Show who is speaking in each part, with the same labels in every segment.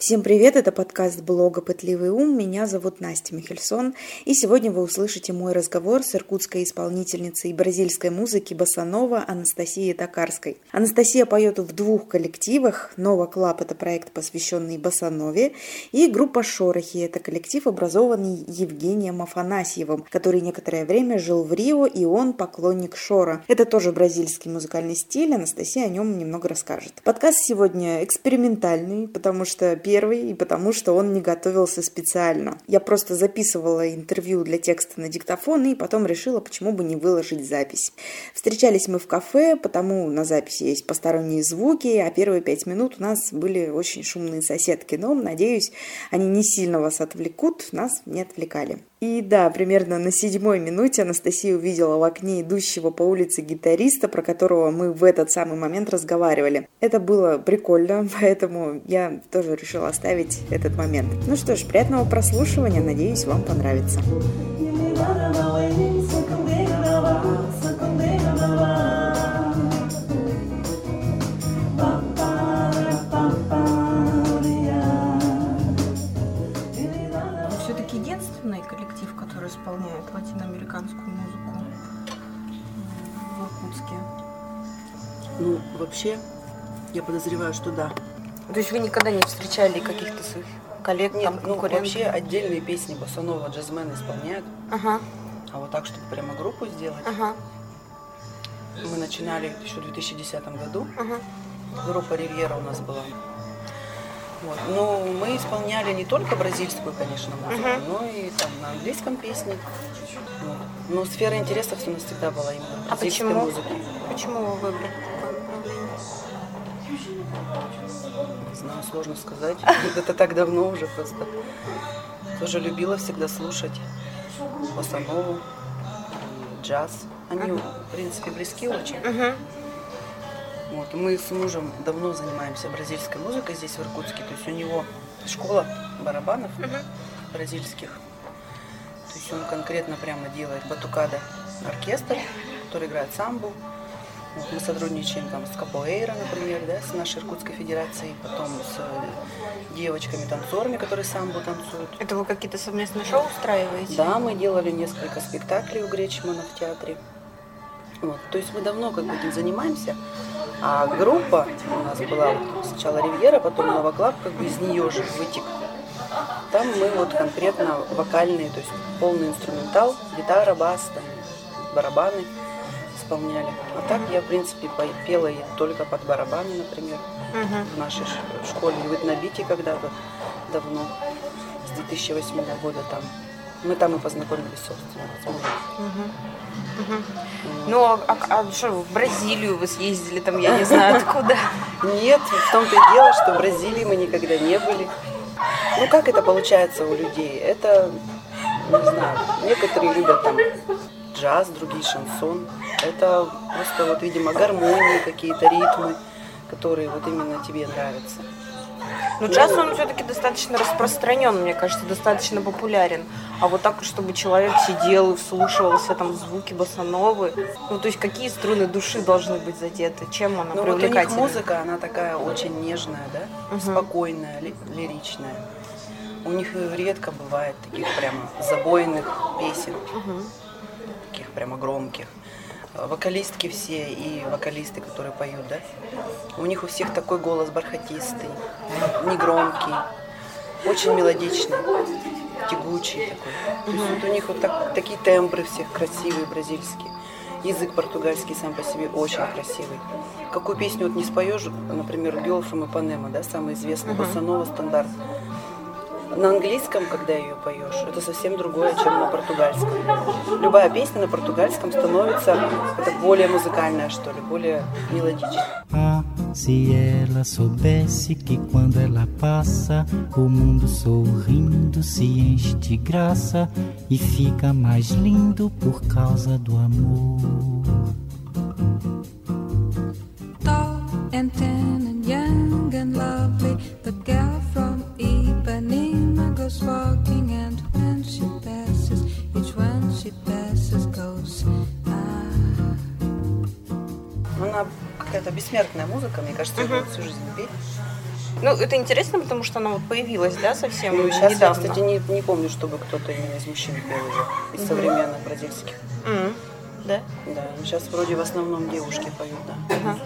Speaker 1: Всем привет, это подкаст блога «Пытливый ум». Меня зовут Настя Михельсон, и сегодня вы услышите мой разговор с иркутской исполнительницей бразильской музыки босанова Анастасией Токарской. Анастасия поет в двух коллективах. «Nova Club» — это проект, посвященный босанове, и группа «Шорохи» — это коллектив, образованный Евгением Афанасьевым, который некоторое время жил в Рио, и он поклонник шоро. Это тоже бразильский музыкальный стиль, Анастасия о нем немного расскажет. Подкаст сегодня экспериментальный, потому что первый и потому, что он не готовился специально. Я просто записывала интервью для текста на диктофон и потом решила, почему бы не выложить запись. Встречались мы в кафе, потому на записи есть посторонние звуки, а первые пять минут у нас были очень шумные соседки. Но, надеюсь, они не сильно вас отвлекут, нас не отвлекали. И да, примерно на седьмой минуте Анастасия увидела в окне идущего по улице гитариста, про которого мы в этот самый момент разговаривали. Это было прикольно, поэтому я тоже решила оставить этот момент. Ну что ж, приятного прослушивания, надеюсь, вам понравится.
Speaker 2: Вообще, я подозреваю, что да.
Speaker 1: То есть вы никогда не встречали каких-то своих коллег,
Speaker 2: Нет,
Speaker 1: там,
Speaker 2: ну, вообще отдельные песни босанова джазмены исполняют.
Speaker 1: Ага.
Speaker 2: А вот так, чтобы прямо группу сделать,
Speaker 1: ага.
Speaker 2: мы начинали еще в 2010 году.
Speaker 1: Ага.
Speaker 2: Группа «Ривьера» у нас была. Вот. Но мы исполняли не только бразильскую, конечно, музыку, uh-huh. но и там на английском песни. Вот. Но сфера интересов у нас всегда была именно
Speaker 1: а
Speaker 2: бразильской
Speaker 1: почему?
Speaker 2: музыки.
Speaker 1: Почему вы выбрали
Speaker 2: Не знаю, сложно сказать. Это так давно уже просто. Тоже любила всегда слушать босанову, джаз. Они, в принципе, близки очень. Вот. Мы с мужем давно занимаемся бразильской музыкой здесь, в Иркутске. То есть у него школа барабанов бразильских. То есть он конкретно прямо делает батукада оркестр, который играет самбу. Вот мы сотрудничаем там с Капоэйра, например, да, с нашей Иркутской федерацией, потом с девочками-танцорами, которые самбу танцуют.
Speaker 1: Это вы какие-то совместные шоу устраиваете?
Speaker 2: Да, мы делали несколько спектаклей у Гречмана в театре. Вот. То есть мы давно как бы этим занимаемся. А группа у нас была вот сначала Ривьера, потом Nova Club, как бы из нее же вытек. Там мы вот конкретно вокальные, то есть полный инструментал, гитара, бас, там, барабаны исполняли. А так я, в принципе, пела и только под барабаны, например, э в нашей школе. В Этнобите когда-то давно, с 2008 года там. Мы там и познакомились, собственно, с мужем.
Speaker 1: uh ну, а, а, а что, в Бразилию вы съездили, там, я не знаю, откуда?
Speaker 2: Нет, в том-то и дело, что в Бразилии мы никогда не были. Ну, как это получается у людей? Это, не знаю, некоторые любят там джаз, другие шансон. Это просто вот, видимо, гармонии какие-то, ритмы, которые вот именно тебе нравятся.
Speaker 1: Но ну, джаз, он все-таки достаточно распространен, мне кажется, достаточно популярен. А вот так, чтобы человек сидел и вслушивался там звуки басановы, ну, то есть какие струны души должны быть задеты, чем она
Speaker 2: ну,
Speaker 1: привлекательна?
Speaker 2: Вот у них музыка, она такая очень нежная, да, угу. спокойная, ли, лиричная. У них редко бывает таких прямо забойных песен, угу. Таких прямо громких вокалистки все и вокалисты, которые поют, да, у них у всех такой голос бархатистый, негромкий, очень мелодичный, тягучий такой. То есть вот у них вот так, такие тембры всех красивые, бразильские. Язык португальский сам по себе очень красивый. Какую песню вот не споешь, например, Girl from Ipanema, да, самый известный, uh-huh. босанова стандарт на английском, когда ее поешь, это совсем другое, чем на португальском. Любая песня на португальском становится это более музыкальная, что ли, более мелодичная.
Speaker 3: Graça e fica mais lindo por causa do amor.
Speaker 2: Какая-то бессмертная музыка, мне кажется, uh-huh. всю жизнь петь.
Speaker 4: Ну, это интересно, потому что она вот появилась, да, совсем
Speaker 2: Ну, сейчас
Speaker 4: недавно.
Speaker 2: я, кстати, не, не помню, чтобы кто-то из мужчин пел уже, из современных бразильских.
Speaker 4: М, Да?
Speaker 2: Да, ну, сейчас вроде в основном девушки поют, да.
Speaker 4: Ага.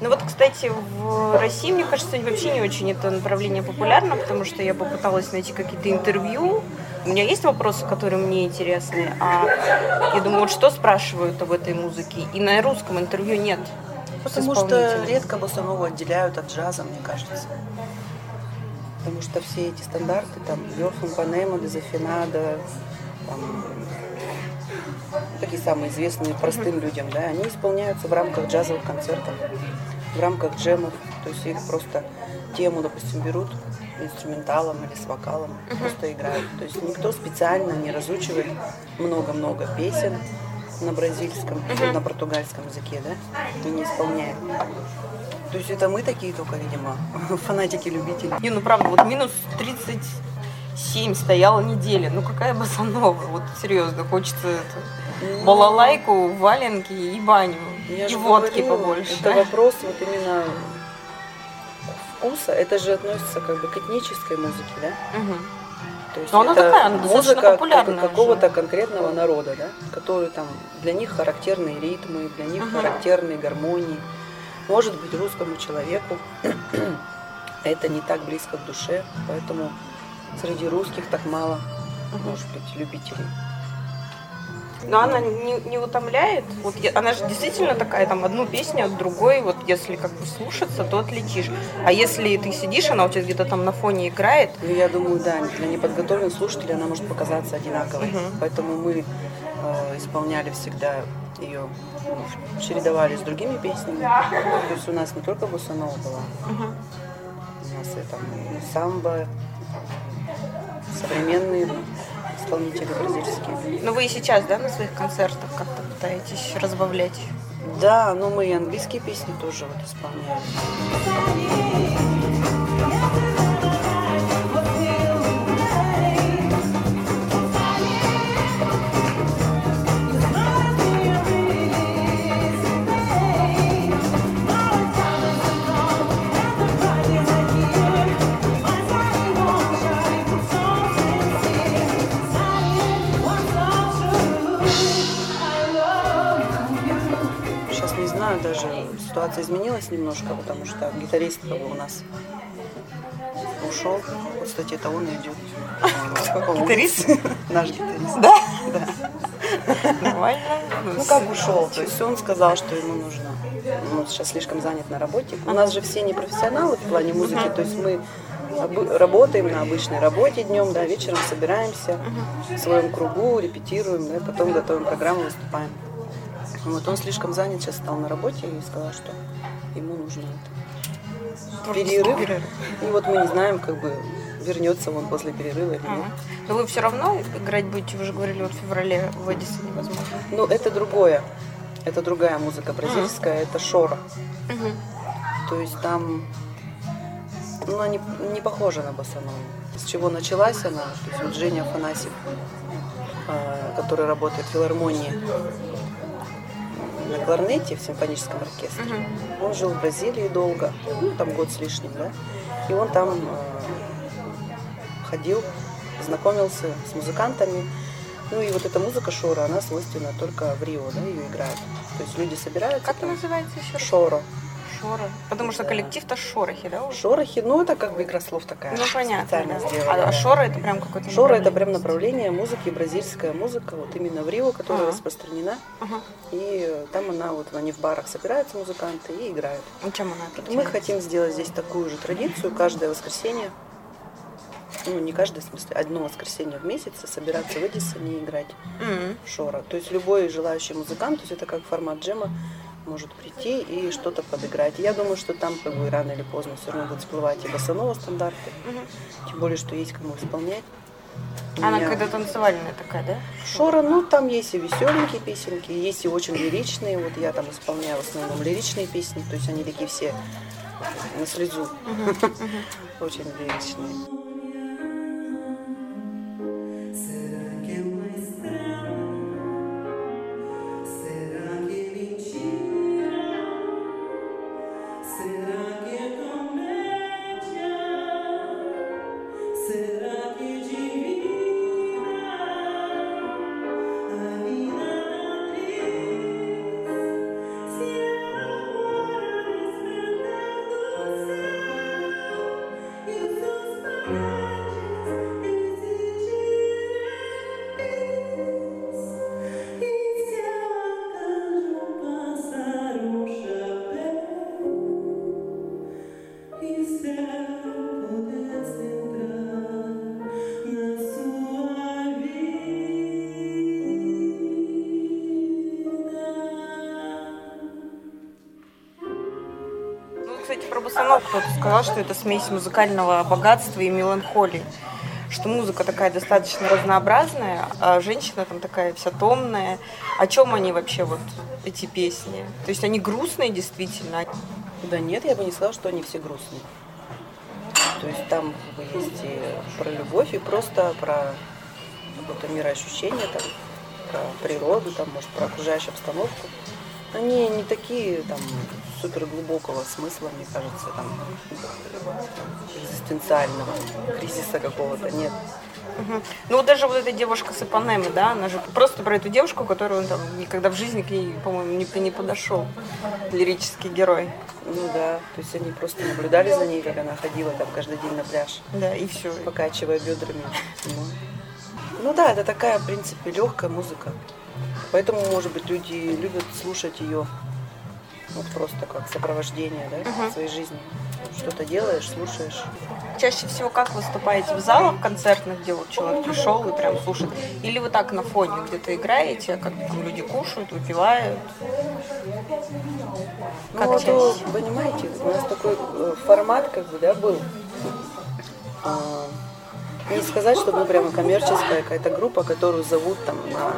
Speaker 4: Ну вот, кстати, в России, мне кажется, вообще не очень это направление популярно, потому что я попыталась найти какие-то интервью. У меня есть вопросы, которые мне интересны, а я думаю, вот что спрашивают об этой музыке, и на русском интервью нет.
Speaker 2: Потому что
Speaker 4: исполнителем.
Speaker 2: редко боссанову отделяют от джаза, мне кажется. Потому что все эти стандарты, там, Верфун Панема, Дезафинада, там, такие самые известные простым людям, да, они исполняются в рамках джазовых концертов, в рамках джемов. То есть их просто тему, допустим, берут инструменталом или с вокалом, просто играют. То есть никто специально не разучивает много-много песен на бразильском, на португальском языке, да, и не исполняет. То есть это мы такие только, видимо, фанатики-любители.
Speaker 4: Не, ну правда, вот минус 37 стояла неделя. Ну какая босанова? Вот серьезно, хочется это, балалайку, валенки и баню.
Speaker 2: Я
Speaker 4: и водки
Speaker 2: говорила,
Speaker 4: побольше.
Speaker 2: Это
Speaker 4: да?
Speaker 2: вопрос вот именно вкуса. Это же относится как бы к этнической музыке, да?
Speaker 4: Мгм.
Speaker 2: То есть
Speaker 4: Но она такая, она
Speaker 2: музыка
Speaker 4: популярная
Speaker 2: как- какого-то конкретного народа, да? Который там для них характерные ритмы, для них
Speaker 4: Мгм.
Speaker 2: характерные гармонии. Может быть, русскому человеку это не так близко к душе, поэтому среди русских так мало, может быть, любителей.
Speaker 4: Но она не, не утомляет. Вот я- она же действительно такая, там, одну песню от другой, вот если как бы слушаться, то отлетишь. А если ты сидишь, она у тебя где-то там на фоне играет,
Speaker 2: Ну, я думаю, да, для неподготовленных слушателей она может показаться одинаковой.
Speaker 4: Мгм.
Speaker 2: Поэтому мы э, исполняли всегда ее, ну, чередовали с другими песнями. То есть у нас не только босанова была, у нас и там и самбо, современные исполнители бразильские.
Speaker 4: но вы и сейчас, да, на своих концертах как-то пытаетесь разбавлять.
Speaker 2: Да, но мы и английские песни тоже вот исполняем. Ситуация изменилась немножко, потому что гитарист у нас ушел. Вот, кстати, это он идет.
Speaker 4: Гитарист?
Speaker 2: Наш гитарист.
Speaker 4: Да?
Speaker 2: Да.
Speaker 4: Нормально.
Speaker 2: Ну как ушел? То есть он сказал, что ему нужно. Он сейчас слишком занят на работе. У нас же все не профессионалы в плане музыки, то есть мы работаем на обычной работе днем, да, вечером собираемся в своем кругу, репетируем, да, потом готовим программу, выступаем. Вот он слишком занят сейчас стал на работе и сказал, что ему нужно это. перерыв. И вот мы не знаем, как бы вернется он после перерыва или нет.
Speaker 4: Но вы все равно играть будете, вы же говорили, вот в феврале в Эдисоне возможно.
Speaker 2: Ну, это другое. Это другая музыка бразильская, это шора. То есть там, ну, она не, не похожа на босанову. С чего началась она? То есть вот Женя Афанасьев, э, который работает в филармонии на кларнете в симфоническом оркестре. Он жил в Бразилии долго, ну, там год с лишним, да. И он там э, ходил, знакомился с музыкантами. Ну и вот эта музыка шора, она свойственна только в Рио, да, ее играют. То есть люди собираются
Speaker 4: Как
Speaker 2: там.
Speaker 4: называется еще?
Speaker 2: Шоро.
Speaker 4: Шора. Потому что коллектив-то шорохи, да? уже?
Speaker 2: Шорохи, ну это как бы игра слов такая.
Speaker 4: Ну понятно.
Speaker 2: Специально
Speaker 4: да. А, а шора это прям какой-то.
Speaker 2: Шора это прям направление музыки, бразильская музыка, вот именно в Рио, которая
Speaker 4: Ага.
Speaker 2: распространена.
Speaker 4: Ага.
Speaker 2: И э, там она, вот они в барах собираются, музыканты, и играют.
Speaker 4: Ну, чем она
Speaker 2: Мы
Speaker 4: отличается?
Speaker 2: хотим сделать здесь такую же традицию, каждое воскресенье, ну не каждое, в смысле, одно воскресенье в месяц собираться в Эдисоне и играть
Speaker 4: М.
Speaker 2: шора. То есть любой желающий музыкант, то есть это как формат джема, может прийти и что-то подыграть. Я думаю, что там как бы рано или поздно все равно будут всплывать и босанова стандарты. Тем более, что есть кому исполнять.
Speaker 4: Она
Speaker 2: меня
Speaker 4: какая-то танцевальная такая, да?
Speaker 2: Шора, ну там есть и веселенькие песенки, есть и очень лиричные. Вот я там исполняю в основном лиричные песни, то есть они такие все на слезу. Очень лиричные.
Speaker 4: Кто-то сказал, что это смесь музыкального богатства и меланхолии. Что музыка такая достаточно разнообразная, а женщина там такая вся томная. О чем они вообще, вот эти песни? То есть они грустные действительно?
Speaker 2: Да нет, я бы не сказала, что они все грустные. То есть там есть и про любовь, и просто про какое-то мироощущение, там, про природу, там, может, про окружающую обстановку. Они не такие там супер глубокого смысла, мне кажется, там экзистенциального кризиса какого-то нет.
Speaker 4: Мгм. Ну вот даже вот эта девушка с Ипанемы, да, она же просто про эту девушку, которую он там никогда в жизни к ней, по-моему, не, не подошел. Лирический герой.
Speaker 2: Ну да, то есть они просто наблюдали за ней, как она ходила там каждый день на пляж,
Speaker 4: Да, и все.
Speaker 2: покачивая бедрами. Ну, ну да, это такая, в принципе, легкая музыка. Поэтому, может быть, люди любят слушать ее вот просто как сопровождение да, своей жизни. Что-то делаешь, слушаешь.
Speaker 4: Чаще всего как выступаете? В залах концертных, где вот человек пришел и прям слушает? Или вы так на фоне где-то играете, как там люди кушают, выпивают?
Speaker 2: Ну,
Speaker 4: Как
Speaker 2: вот,
Speaker 4: чаще?
Speaker 2: э, понимаете, у нас такой э, формат, как бы, да, был. А, Не сказать, что мы прямо коммерческая какая-то группа, которую зовут там на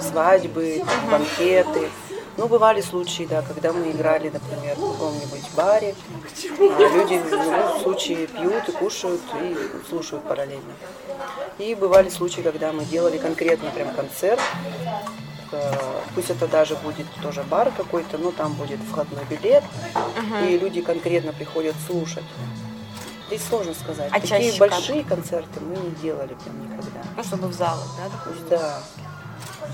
Speaker 2: свадьбы, там, банкеты. Ну, бывали случаи, да, когда мы играли, например, в каком-нибудь баре, а люди в любом случае пьют и кушают и слушают параллельно. И бывали случаи, когда мы делали конкретно прям концерт, Э, пусть это даже будет тоже бар какой-то, но там будет входной билет, и люди конкретно приходят слушать. Здесь сложно сказать.
Speaker 4: А
Speaker 2: Такие
Speaker 4: чаще как?
Speaker 2: большие концерты мы не делали прям никогда.
Speaker 4: Ну, чтобы в залах, да, допустим?
Speaker 2: Да.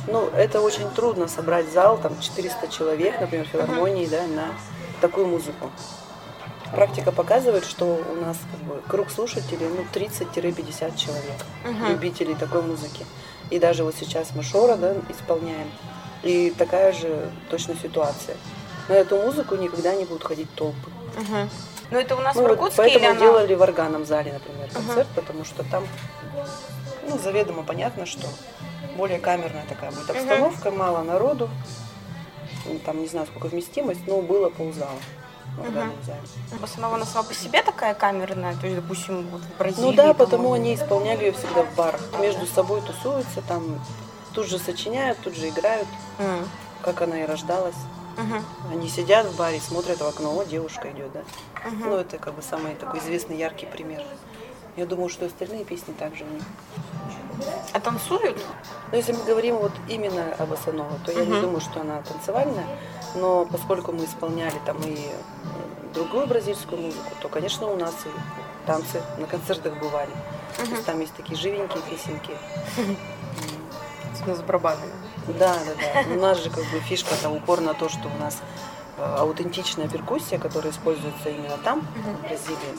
Speaker 2: Ну, это очень трудно собрать зал, там 400 человек, например, в филармонии, да, на такую музыку. Практика показывает, что у нас как бы, круг слушателей ну, 30-50 человек, любителей такой музыки. И даже вот сейчас мы Шора да, исполняем, и такая же точно ситуация. На эту музыку никогда не будут ходить толпы.
Speaker 4: Мгм. Ну, это у нас
Speaker 2: Ну,
Speaker 4: в
Speaker 2: вот
Speaker 4: Иркутске
Speaker 2: поэтому
Speaker 4: или она...
Speaker 2: делали в органном зале, например, концерт, потому что там ну, заведомо понятно, что более камерная такая будет обстановка, мало народу, ну, там не знаю сколько вместимость, но было ползала зале.
Speaker 4: Босанова она сама по себе такая камерная, то есть, допустим, вот в Бразилии.
Speaker 2: Ну да,
Speaker 4: по-моему.
Speaker 2: потому они исполняли ее всегда в барах, между собой тусуются, там тут же сочиняют, тут же играют,
Speaker 4: М.
Speaker 2: как она и рождалась.
Speaker 4: Мгм.
Speaker 2: Они сидят в баре, смотрят в окно, о, девушка идет, да. Ну, это как бы самый такой известный, яркий пример. Я думаю, что остальные песни также у них.
Speaker 4: А танцуют?
Speaker 2: Но если мы говорим вот именно об Асанова, то я не думаю, что она танцевальная, но поскольку мы исполняли там и м, другую бразильскую музыку, то, конечно, у нас и танцы на концертах бывали. То есть там есть такие живенькие песенки.
Speaker 4: С с барабанами.
Speaker 2: Да, да, да. У нас же как бы фишка там упор на то, что у нас э, аутентичная перкуссия, которая используется именно там, в Бразилии.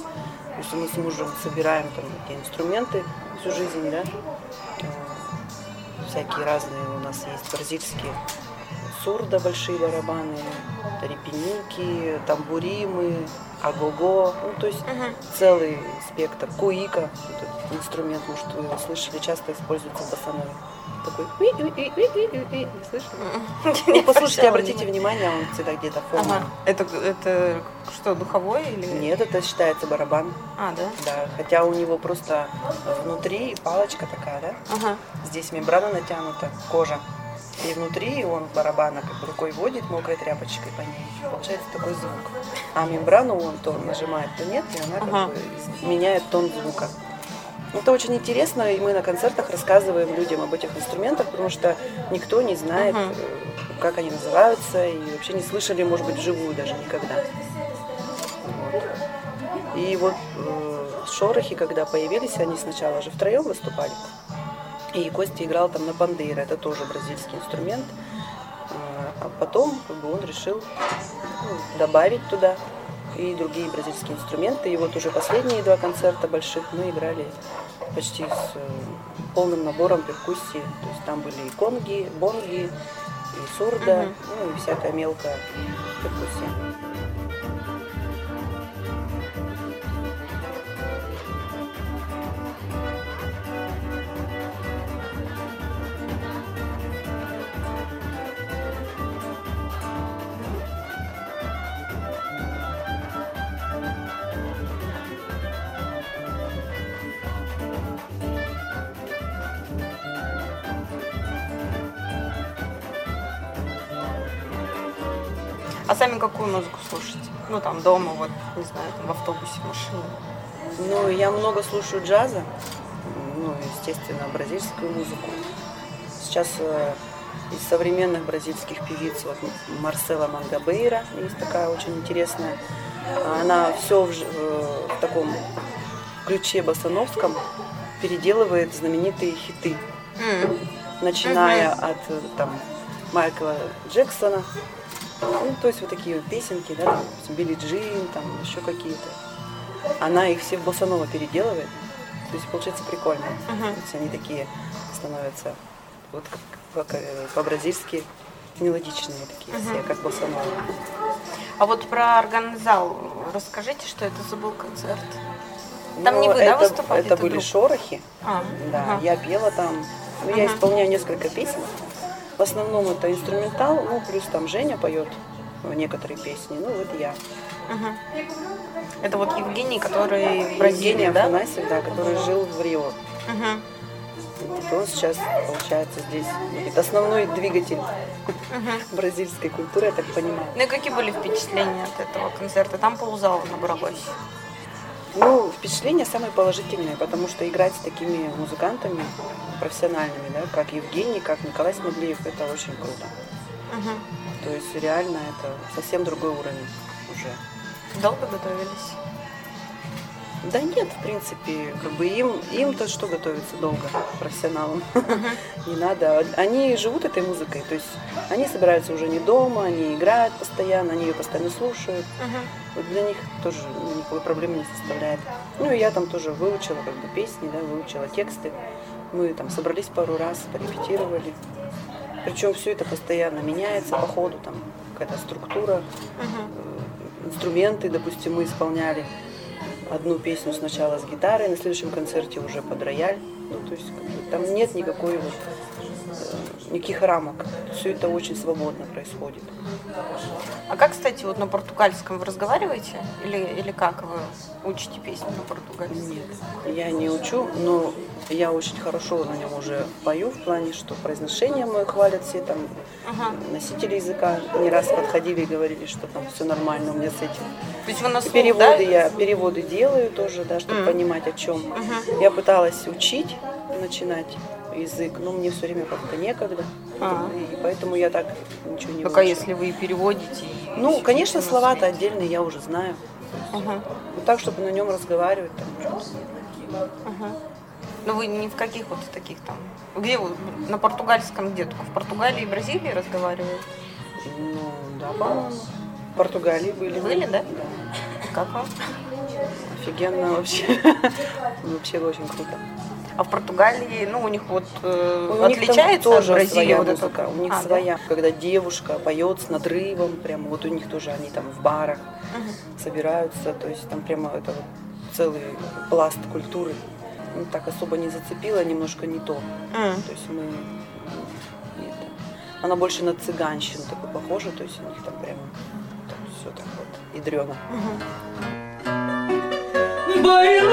Speaker 2: То есть мы с мужем собираем там эти инструменты всю жизнь, да. Всякие разные у нас есть бразильские сурда, большие барабаны, репеники, тамбуримы, агого, ну то есть целый спектр. Куика, вот инструмент, может вы его слышали, часто используется в басанове. Такой слышали? Ну, послушайте, обратите внимание, он всегда где-то фоном.
Speaker 4: Ага. Это, это что, духовой или...
Speaker 2: Нет, это считается барабан.
Speaker 4: А, да?
Speaker 2: Да, хотя у него просто внутри палочка такая, да?
Speaker 4: Ага.
Speaker 2: Здесь мембрана натянута, кожа. И внутри он барабана как бы рукой водит мокрой тряпочкой по ней. Получается такой звук. А мембрану он то нажимает, то нет, и она как
Speaker 4: Ага.
Speaker 2: бы меняет тон звука. Это очень интересно, и мы на концертах рассказываем людям об этих инструментах, потому что никто не знает, э, как они называются, и вообще не слышали, может быть, вживую даже никогда. Вот. И вот э, шорохи, когда появились, они сначала же втроем выступали. И Костя играл там на бандейро, это тоже бразильский инструмент. А а потом как бы, он решил ну, добавить туда и другие бразильские инструменты. И вот уже последние два концерта больших мы играли почти с э, полным набором перкуссии. То есть там были и конги, бонги, и сурда, ну и всякая мелкая перкуссия.
Speaker 4: А сами какую музыку слушаете? Ну, там, дома, вот, не знаю, там, в автобусе, в машине.
Speaker 2: Ну, я много слушаю джаза, ну, естественно, бразильскую музыку. Сейчас э, из современных бразильских певиц, вот Марсела Мангабейра есть такая очень интересная. Она все в, э, в таком ключе басановском переделывает знаменитые хиты,
Speaker 4: М,
Speaker 2: начиная от э, там Майкла Джексона, ну, то есть вот такие вот песенки, да, там, Билли Джин, там еще какие-то. Она их все в босаново переделывает. То есть получается прикольно.
Speaker 4: Мгм.
Speaker 2: То есть они такие становятся вот как, как, э, по-бразильски мелодичные такие все, как босаново.
Speaker 4: А вот про органзал расскажите, что это за был концерт? Там
Speaker 2: Но
Speaker 4: не вы, да,
Speaker 2: это,
Speaker 4: выступали?
Speaker 2: Это
Speaker 4: Это
Speaker 2: были
Speaker 4: друг?
Speaker 2: шорохи.
Speaker 4: А,
Speaker 2: Да,
Speaker 4: ага.
Speaker 2: я пела там. Ну, я
Speaker 4: Ага.
Speaker 2: исполняю несколько песен. В основном это инструментал, ну, плюс там Женя поет некоторые песни, ну, вот я.
Speaker 4: Мгм. Это вот Евгений, который в Бразилии,
Speaker 2: Евгений
Speaker 4: да?
Speaker 2: Афанасьев, да, который жил в Рио.
Speaker 4: Мгм.
Speaker 2: Вот он сейчас, получается, здесь будет основной двигатель бразильской культуры, я так понимаю.
Speaker 4: Ну и какие были впечатления от этого концерта? Там ползала набралось.
Speaker 2: Ну, впечатления самые положительные, потому что играть с такими музыкантами профессиональными, да, как Евгений, как Николай Смоглеев, это очень круто.
Speaker 4: Мгм.
Speaker 2: То есть реально это совсем другой уровень уже.
Speaker 4: Долго готовились?
Speaker 2: Да нет, в принципе, как бы им, им-то что готовиться долго, профессионалам. Не надо. Они живут этой музыкой, то есть они собираются уже не дома, они играют постоянно, они ее постоянно слушают. Вот для них тоже никакой проблемы не составляет. Ну и я там тоже выучила как бы песни, да, выучила тексты. Мы там собрались пару раз, порепетировали. Причем все это постоянно меняется по ходу, там какая-то структура, э, инструменты, допустим, мы исполняли одну песню сначала с гитарой, на следующем концерте уже под рояль. Ну, то есть как бы, там нет никакой вот, никаких рамок. Все это очень свободно происходит.
Speaker 4: А как, кстати, вот на португальском вы разговариваете? Или, или как вы учите песни на португальском?
Speaker 2: Нет, я не учу, но я очень хорошо на нем уже пою, в плане, что произношение мое хвалят все там
Speaker 4: Ага.
Speaker 2: носители языка. Не раз подходили и говорили, что там все нормально у меня с этим.
Speaker 4: То есть вы на слух,
Speaker 2: переводы
Speaker 4: да?
Speaker 2: я переводы делаю тоже, да, чтобы понимать о чем. Я пыталась учить, начинать язык, но мне все время как-то некогда.
Speaker 4: А.
Speaker 2: И поэтому я так ничего не выучила.
Speaker 4: если вы переводите.
Speaker 2: Ну, конечно, слова-то отдельные я уже знаю.
Speaker 4: Ага,
Speaker 2: Вот так, чтобы на нем разговаривать, там,
Speaker 4: ага. Ну вы ни в каких вот таких там... Где вы? На португальском где? Только в Португалии и Бразилии разговариваете?
Speaker 2: Ну, да, по-моему. В Португалии были.
Speaker 4: Были, да?
Speaker 2: Да.
Speaker 4: Как вам?
Speaker 2: Офигенно вообще. Вообще очень круто.
Speaker 4: А в Португалии, ну, у них вот э,
Speaker 2: У них там
Speaker 4: отличается
Speaker 2: тоже
Speaker 4: от Бразилии
Speaker 2: своя
Speaker 4: вот это
Speaker 2: музыка.
Speaker 4: вот?
Speaker 2: У них
Speaker 4: А, да?
Speaker 2: своя. Когда девушка поет с надрывом, прямо вот у них тоже они там в барах собираются. То есть там прямо это вот целый пласт культуры. Ну, так особо не зацепило, немножко не то.
Speaker 4: М.
Speaker 2: То есть мы... это, Она больше на цыганщину такой похожа, то есть у них там прямо все так вот ядрено.
Speaker 5: Bem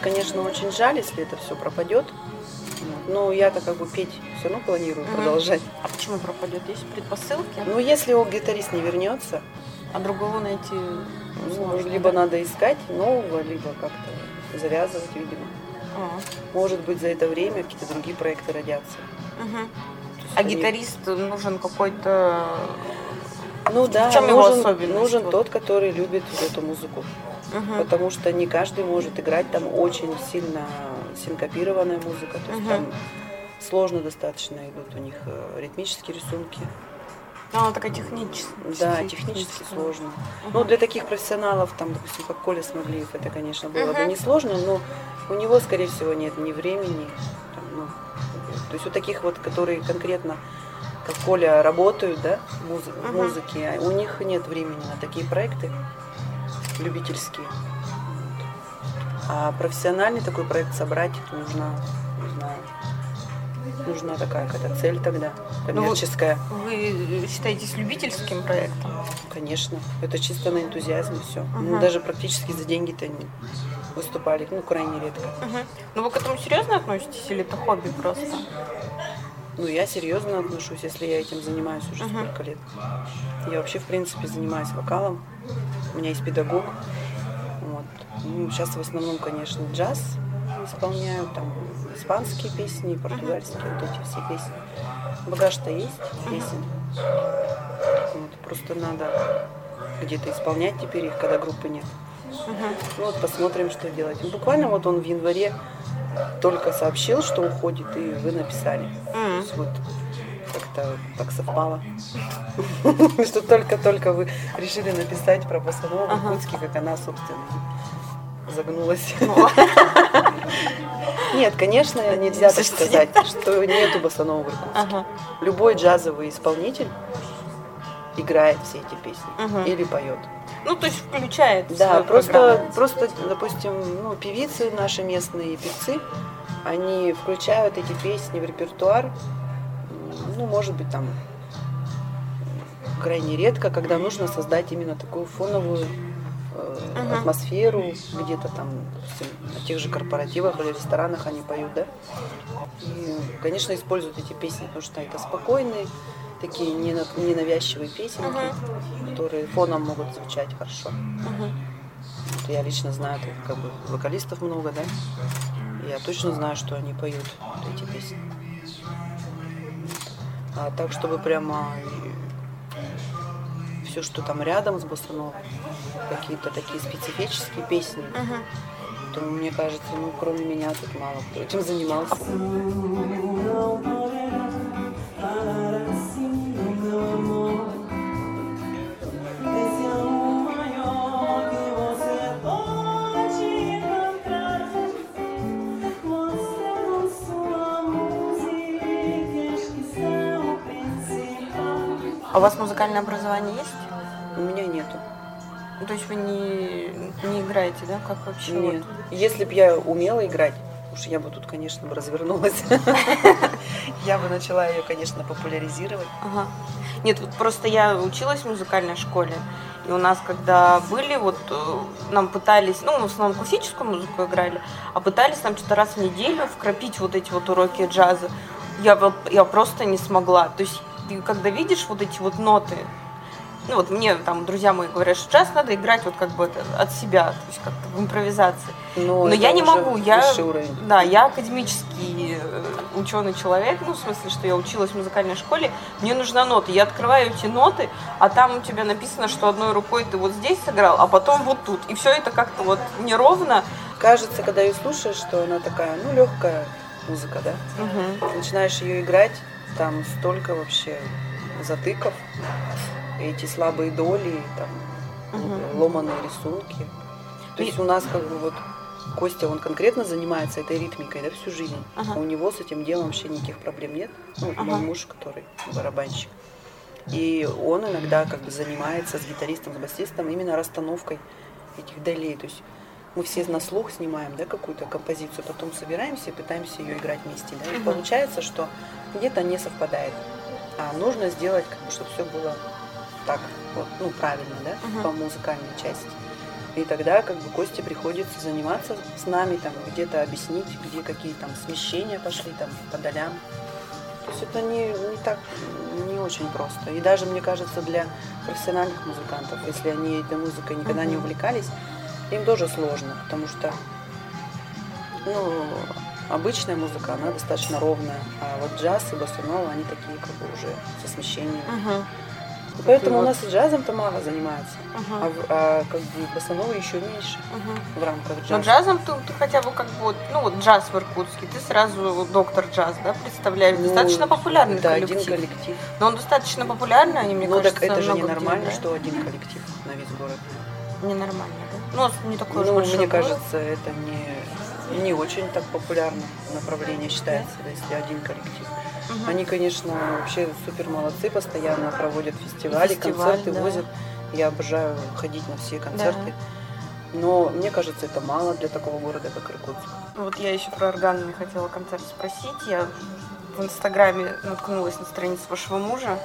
Speaker 2: конечно, очень жаль, если это все пропадет. Но я-то как бы петь все равно планирую продолжать.
Speaker 4: А почему пропадет? Есть предпосылки?
Speaker 2: Но если его гитарист не вернется,
Speaker 4: А другого найти
Speaker 2: Ну,
Speaker 4: сложно,
Speaker 2: либо
Speaker 4: да?
Speaker 2: надо искать нового, либо как-то завязывать, видимо.
Speaker 4: А,
Speaker 2: Может быть, за это время какие-то другие проекты родятся. есть
Speaker 4: А
Speaker 2: они-
Speaker 4: гитарист нужен какой-то...
Speaker 2: Ну да,
Speaker 4: В чем его
Speaker 2: нужен,
Speaker 4: особенность?
Speaker 2: нужен
Speaker 4: Вот.
Speaker 2: тот, который любит эту музыку.
Speaker 4: Мгм.
Speaker 2: Потому что не каждый может играть, там очень сильно синкопированная музыка. То есть
Speaker 4: Мгм.
Speaker 2: там сложно достаточно идут у них э, ритмические рисунки.
Speaker 4: Ну, Она такая техническая.
Speaker 2: Да, технически сложно. Ну, для таких профессионалов, там, допустим, как Коля Смоглиев, это, конечно, было бы
Speaker 4: Мгм.
Speaker 2: несложно, но у него, скорее всего, нет ни времени. там, ну, то есть у таких вот, которые конкретно, как Коля, работают, да, в муз- в
Speaker 4: Мгм.
Speaker 2: музыке, а у них нет времени на такие проекты любительские. А профессиональный такой проект собрать, это нужна, не знаю, нужна такая какая-то цель тогда,
Speaker 4: Ну,
Speaker 2: коммерческая.
Speaker 4: Вы считаетесь любительским проектом?
Speaker 2: Конечно, это чисто на энтузиазме все. Мы
Speaker 4: Ага.
Speaker 2: даже практически за деньги-то не выступали, ну, крайне редко.
Speaker 4: Мгм. Ну вы к этому серьезно относитесь или это хобби просто?
Speaker 2: Ну, я серьезно отношусь, если я этим занимаюсь уже
Speaker 4: Мгм.
Speaker 2: сколько лет. Я вообще, в принципе, занимаюсь вокалом. У меня есть педагог. Ну, сейчас в основном, конечно, джаз исполняю, там испанские песни, португальские, вот эти все песни. Багаж-то есть песен. Вот, просто надо где-то исполнять теперь их, когда группы нет. Ну вот посмотрим, что делать. Буквально вот он в январе только сообщил, что уходит, и вы написали. То есть вот как-то так совпало. Что только-только вы решили написать про
Speaker 4: Ага.
Speaker 2: Иркутске, как она, собственно, загнулась.
Speaker 4: Ну,
Speaker 2: Нет, конечно, нельзя так сказать, что нету Босанова в Иркутске. Любой джазовый исполнитель играет все эти песни или поет.
Speaker 4: Ну, то есть включает
Speaker 2: Да, просто, просто, допустим, ну, певицы наши местные певцы, они включают эти песни в репертуар, ну, может быть, там крайне редко, когда нужно создать именно такую фоновую э,
Speaker 4: Мгм.
Speaker 2: атмосферу, где-то там, допустим, на тех же корпоративах или ресторанах они поют, да. И, конечно, используют эти песни, потому что это спокойные, такие нена- ненавязчивые песенки, которые фоном могут звучать хорошо. Вот я лично знаю, как бы вокалистов много, да? Я точно знаю, что они поют вот эти песни. А так, чтобы прямо все, что там рядом с Босановой, какие-то такие специфические песни,
Speaker 4: Мгм.
Speaker 2: то мне кажется, ну, кроме меня тут мало кто этим занимался.
Speaker 4: У вас музыкальное образование есть?
Speaker 2: У меня нету.
Speaker 4: Ну, То есть вы не, не играете, да? Как вообще? вот?
Speaker 2: Нет. Если бы я умела играть, уж я бы тут, конечно, бы развернулась. Я бы начала ее, конечно, популяризировать.
Speaker 4: Ага. Нет, вот просто я училась в музыкальной школе, и у нас, когда были, вот э, нам пытались, ну, в основном классическую музыку играли, а пытались там что-то раз в неделю вкрапить вот эти вот уроки джаза. Я, вот- я просто не смогла. То есть ты когда видишь вот эти вот ноты, ну вот мне там друзья мои говорят, что джаз надо играть вот как бы это от себя, то есть как-то в импровизации. Но
Speaker 2: это
Speaker 4: я не могу, я,
Speaker 2: уровень.
Speaker 4: да, я академический ученый человек, ну, в смысле, что я училась в музыкальной школе, мне нужна нота, я открываю эти ноты, а там у тебя написано, что одной рукой ты вот здесь сыграл, а потом вот тут, и все это как-то вот неровно.
Speaker 2: Кажется, когда ее слушаешь, что она такая, ну, легкая музыка, да? Начинаешь ее играть, там столько вообще затыков, эти слабые доли, там
Speaker 4: Мгм.
Speaker 2: ломаные рисунки. То
Speaker 4: И-
Speaker 2: есть у нас как бы вот Костя, он конкретно занимается этой ритмикой, да, всю жизнь.
Speaker 4: Ага.
Speaker 2: У него с этим делом вообще никаких проблем нет. Ну, вот мой
Speaker 4: Ага.
Speaker 2: муж, который барабанщик. И он иногда как бы занимается с гитаристом, с басистом именно расстановкой этих долей. То есть мы все на слух снимаем да, какую-то композицию, потом собираемся и пытаемся ее играть вместе. Да? И
Speaker 4: Мгм.
Speaker 2: получается, что где-то не совпадает. А нужно сделать, как бы, чтобы все было так, вот, ну, правильно, да,
Speaker 4: Мгм.
Speaker 2: по музыкальной части. И тогда как бы Косте приходится заниматься с нами, там где-то объяснить, где какие там смещения пошли там по долям. То есть это не, не так, не очень просто. И даже, мне кажется, для профессиональных музыкантов, если они этой музыкой никогда не увлекались, им тоже сложно, потому что ну, обычная музыка, она достаточно ровная, а вот джаз и боссанова, они такие как бы уже со смещением. И поэтому у
Speaker 4: вот.
Speaker 2: нас и джазом-то мало занимаются,
Speaker 4: Мгм.
Speaker 2: а, а как бы боссанова еще меньше
Speaker 4: Мгм.
Speaker 2: в рамках
Speaker 4: Но
Speaker 2: джаза.
Speaker 4: джазом ты, ты хотя бы как бы, вот, ну вот джаз в Иркутске, ты сразу доктор джаз, да, представляешь?
Speaker 2: Ну,
Speaker 4: достаточно популярный
Speaker 2: это
Speaker 4: коллектив.
Speaker 2: один коллектив.
Speaker 4: Но он достаточно популярный, они, мне
Speaker 2: ну
Speaker 4: кажется,
Speaker 2: так это же
Speaker 4: много где
Speaker 2: ненормально,
Speaker 4: играют.
Speaker 2: что один коллектив на весь город.
Speaker 4: Ненормально, да? Ну, не такой уж
Speaker 2: Ну, мне
Speaker 4: город.
Speaker 2: кажется, это не, не очень так популярное направление считается, да, если один коллектив.
Speaker 4: Мгм.
Speaker 2: Они, конечно, вообще супер молодцы, постоянно проводят фестивали,
Speaker 4: Фестиваль,
Speaker 2: концерты
Speaker 4: да.
Speaker 2: возят. Я обожаю ходить на все концерты. Но мне кажется, это мало для такого города, как Иркутск.
Speaker 4: Вот я еще про органный хотела концерт спросить. Я в Инстаграме наткнулась на страницу вашего мужа,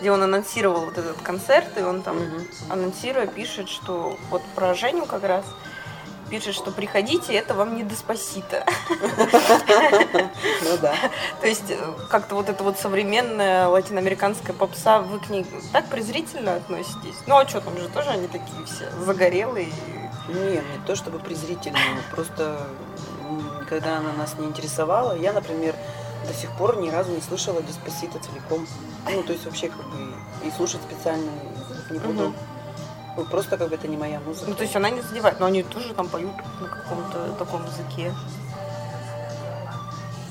Speaker 4: где он анонсировал вот этот концерт, и он там,
Speaker 2: Мгм.
Speaker 4: анонсируя, пишет, что вот про Женю как раз, пишет, что приходите, это вам не Деспасито.
Speaker 2: Ну да.
Speaker 4: То есть э, как-то вот эта вот современная латиноамериканская попса, вы к ней так презрительно относитесь? Ну а что, там же тоже они такие все загорелые.
Speaker 2: Не, не то чтобы презрительно, просто когда она нас не интересовала, я, например, до сих пор ни разу не слышала Диспосита целиком. Ну, то есть вообще как бы и слушать специально не буду. Ну, просто как бы это не моя музыка.
Speaker 4: Ну то есть она не задевает, но они тоже там поют на каком-то таком языке.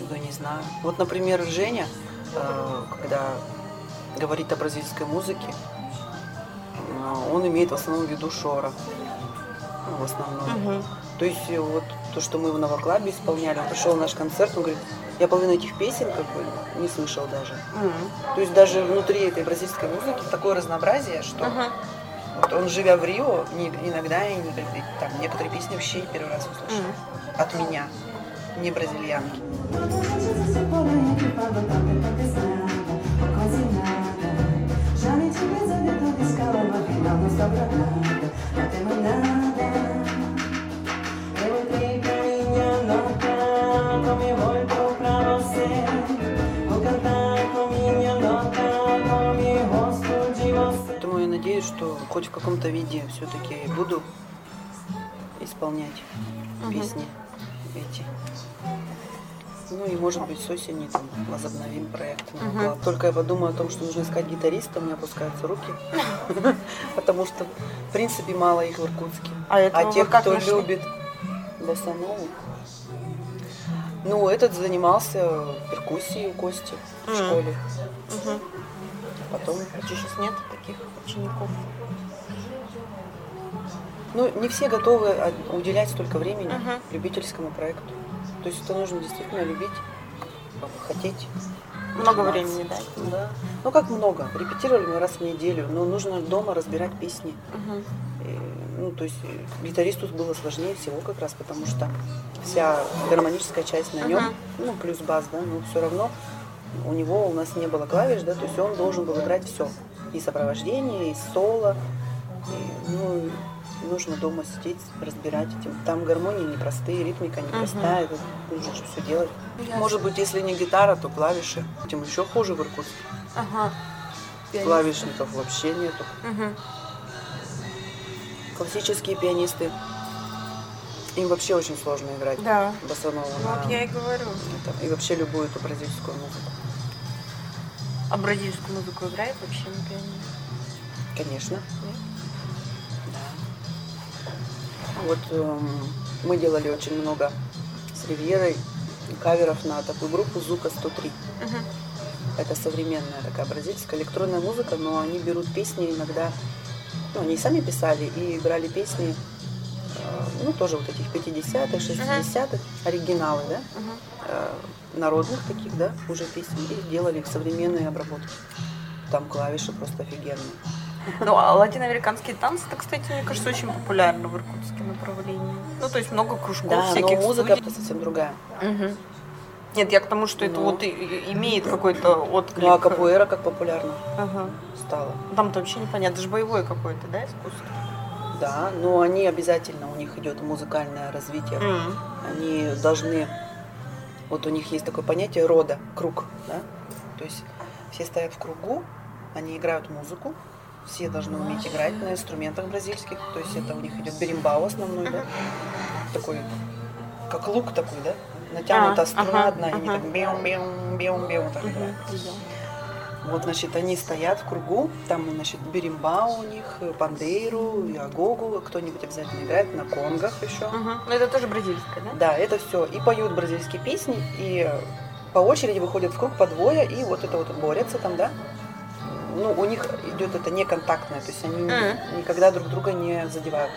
Speaker 2: Да не знаю. Вот, например, Женя, э, когда говорит о бразильской музыке, э, он имеет в основном в виду Шора. Ну, в основном. То есть вот то, что мы в Новоклабе исполняли, он пришел на наш концерт, он говорит, я половину этих песен как бы не слышал даже.
Speaker 4: Мгм.
Speaker 2: То есть даже внутри этой бразильской музыки такое разнообразие, что
Speaker 4: Мгм.
Speaker 2: вот он, живя в Рио, не- иногда и не- там некоторые песни вообще первый раз услышал.
Speaker 4: Мгм.
Speaker 2: От меня, не бразильянки. Надеюсь, что хоть в каком-то виде все-таки буду исполнять песни эти. Ну и может быть с осени там возобновим проект.
Speaker 4: Мгм.
Speaker 2: Только я подумаю о том, что нужно искать гитариста, у меня опускаются руки. Потому что в принципе мало их в Иркутске.
Speaker 4: А
Speaker 2: А тех, кто любит боссанову, ну, этот занимался перкуссией у Кости в школе. Потом
Speaker 4: что, сейчас нет таких учеников?
Speaker 2: Ну, не все готовы от- уделять столько времени
Speaker 4: Мгм.
Speaker 2: любительскому проекту. То есть это нужно действительно любить, хотеть.
Speaker 4: Много
Speaker 2: заниматься.
Speaker 4: времени дать.
Speaker 2: Да. Ну как много? Репетировали мы раз в неделю, но нужно дома разбирать песни.
Speaker 4: Мгм.
Speaker 2: И, ну, то есть гитаристу было сложнее всего как раз, потому что вся гармоническая часть на нем,
Speaker 4: Мгм.
Speaker 2: ну, плюс бас, да, но все равно у него у нас не было клавиш, да, то есть он должен был играть все. И сопровождение, и соло. И, ну, нужно дома сидеть, разбирать этим. Там гармонии непростые, ритмика непростая, это нужно же все делать. Может быть, если не гитара, то клавиши. Тем еще хуже в Иркутске.
Speaker 4: Ага.
Speaker 2: Клавишников вообще нету.
Speaker 4: Мгм.
Speaker 2: Классические пианисты, им вообще очень сложно играть
Speaker 4: Да.
Speaker 2: боссанову на
Speaker 4: Вот я и говорю.
Speaker 2: это, и вообще любую эту бразильскую музыку.
Speaker 4: А бразильскую музыку играет вообще на пианино?
Speaker 2: Конечно.
Speaker 4: Нет?
Speaker 2: Да. Вот эм, мы делали очень много с Ривьерой каверов на такую группу Зука 103.
Speaker 4: Мгм.
Speaker 2: Это современная такая бразильская электронная музыка, но они берут песни иногда, ну, они и сами писали и брали песни, ну, тоже вот этих 50-х, 60-х, оригиналы, да, э, народных таких, да, уже песен, и делали их современные обработки. Там клавиши просто офигенные.
Speaker 4: Ну, а латиноамериканские танцы, это, кстати, мне кажется, очень популярно в иркутске направлении. Ну, то есть много кружков
Speaker 2: Да, но
Speaker 4: всяких
Speaker 2: музыка
Speaker 4: студий.
Speaker 2: совсем другая.
Speaker 4: Мгм. Нет, я к тому, что это
Speaker 2: Ну.
Speaker 4: вот и- и- имеет какой-то отклик.
Speaker 2: Ну а капуэра как популярна
Speaker 4: Ага.
Speaker 2: стала.
Speaker 4: Там-то вообще непонятно, это же боевое какое-то, да, искусство?
Speaker 2: Да, но они обязательно, у них идет музыкальное развитие.
Speaker 4: М.
Speaker 2: Они должны, вот у них есть такое понятие рода, круг, да? То есть все стоят в кругу, Они играют музыку. Все должны уметь играть на инструментах бразильских. То есть это у них идет беримбау основной, да? Такой, как лук такой, да? Натянута
Speaker 4: А,
Speaker 2: струна
Speaker 4: ага,
Speaker 2: одна, и они
Speaker 4: ага.
Speaker 2: так беум беум беум беум так играют. Вот, значит, они стоят в кругу, там, значит, беримбау у них, пандейру, и агогу, кто-нибудь обязательно играет на конгах еще.
Speaker 4: Мгм. Ну это тоже бразильская, да?
Speaker 2: Да, это все. И поют бразильские песни, и по очереди выходят в круг по двое, и вот это вот борются там, да. Ну, у них идет это неконтактное, то есть они
Speaker 4: Мгм.
Speaker 2: никогда друг друга не задевают.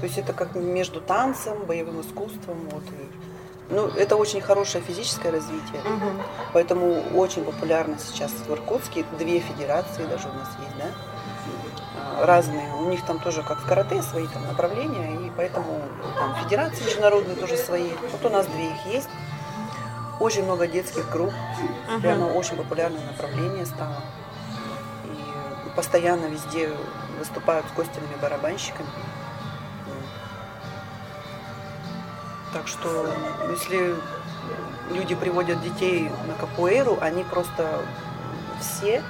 Speaker 2: То есть это как между танцем, боевым искусством, вот. и- Ну, это очень хорошее физическое развитие.
Speaker 4: Мгм.
Speaker 2: Поэтому очень популярно сейчас в Иркутске. Две федерации даже у нас есть, да? А, Разные. У них там тоже, как в карате, свои там направления. И поэтому там федерации международные тоже свои. Вот у нас две их есть. Очень много детских групп.
Speaker 4: Мгм.
Speaker 2: Прямо очень популярное направление стало. И постоянно везде выступают с костяными барабанщиками. Так что, если люди приводят детей на капуэйру, они просто все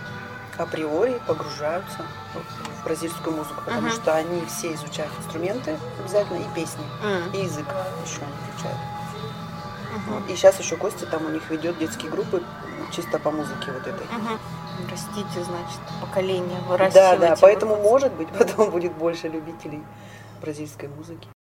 Speaker 2: априори погружаются в бразильскую музыку, потому
Speaker 4: Мгм.
Speaker 2: что они все изучают инструменты обязательно и песни,
Speaker 4: М.
Speaker 2: и язык еще они изучают.
Speaker 4: Мгм.
Speaker 2: И сейчас еще Костя там у них ведет детские группы чисто по музыке вот этой.
Speaker 4: Мгм. Растите, значит, поколение,
Speaker 2: Да,
Speaker 4: выращивайте.
Speaker 2: да, поэтому
Speaker 4: вот.
Speaker 2: может быть потом будет больше любителей бразильской музыки.